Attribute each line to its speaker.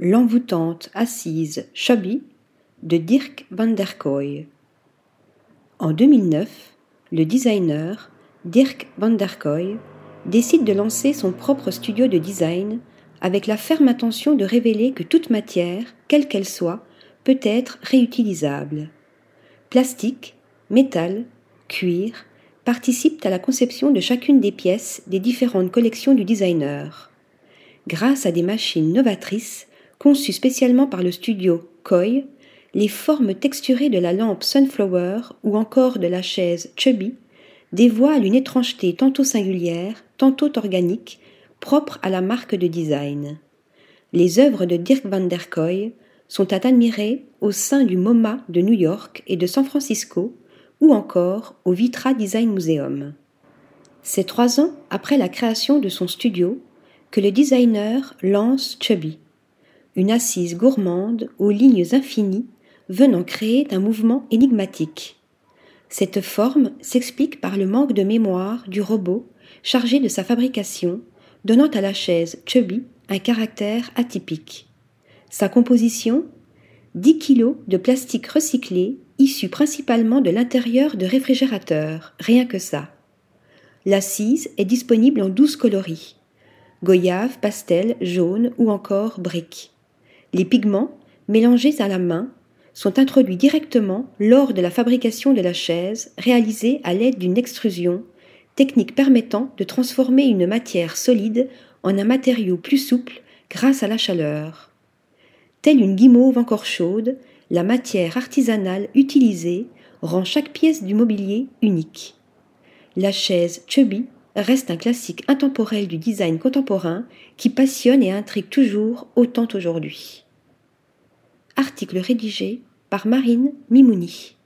Speaker 1: L'envoûtante assise Chubby de Dirk van der Kooi. En 2009, le designer Dirk van der Kooi décide de lancer son propre studio de design avec la ferme intention de révéler que toute matière, quelle qu'elle soit, peut être réutilisable. Plastique, métal, cuir participent à la conception de chacune des pièces des différentes collections du designer. Grâce à des machines novatrices, conçues spécialement par le studio Koi, les formes texturées de la lampe Sunflower ou encore de la chaise Chubby dévoilent une étrangeté tantôt singulière, tantôt organique, propre à la marque de design. Les œuvres de Dirk van der Kooi sont à admirer au sein du MoMA de New York et de San Francisco, ou encore au Vitra Design Museum. C'est trois ans après la création de son studio que le designer lance Chubby, une assise gourmande aux lignes infinies venant créer un mouvement énigmatique. Cette forme s'explique par le manque de mémoire du robot chargé de sa fabrication, donnant à la chaise Chubby un caractère atypique. Sa composition 10 kg de plastique recyclé issu principalement de l'intérieur de réfrigérateurs, rien que ça. L'assise est disponible en 12 coloris goyave, pastel, jaune ou encore brique. Les pigments, mélangés à la main, sont introduits directement lors de la fabrication de la chaise, réalisée à l'aide d'une extrusion, technique permettant de transformer une matière solide en un matériau plus souple grâce à la chaleur. Telle une guimauve encore chaude, la matière artisanale utilisée rend chaque pièce du mobilier unique. La chaise Chubby reste un classique intemporel du design contemporain qui passionne et intrigue toujours autant aujourd'hui. Article rédigé par Marine Mimouni.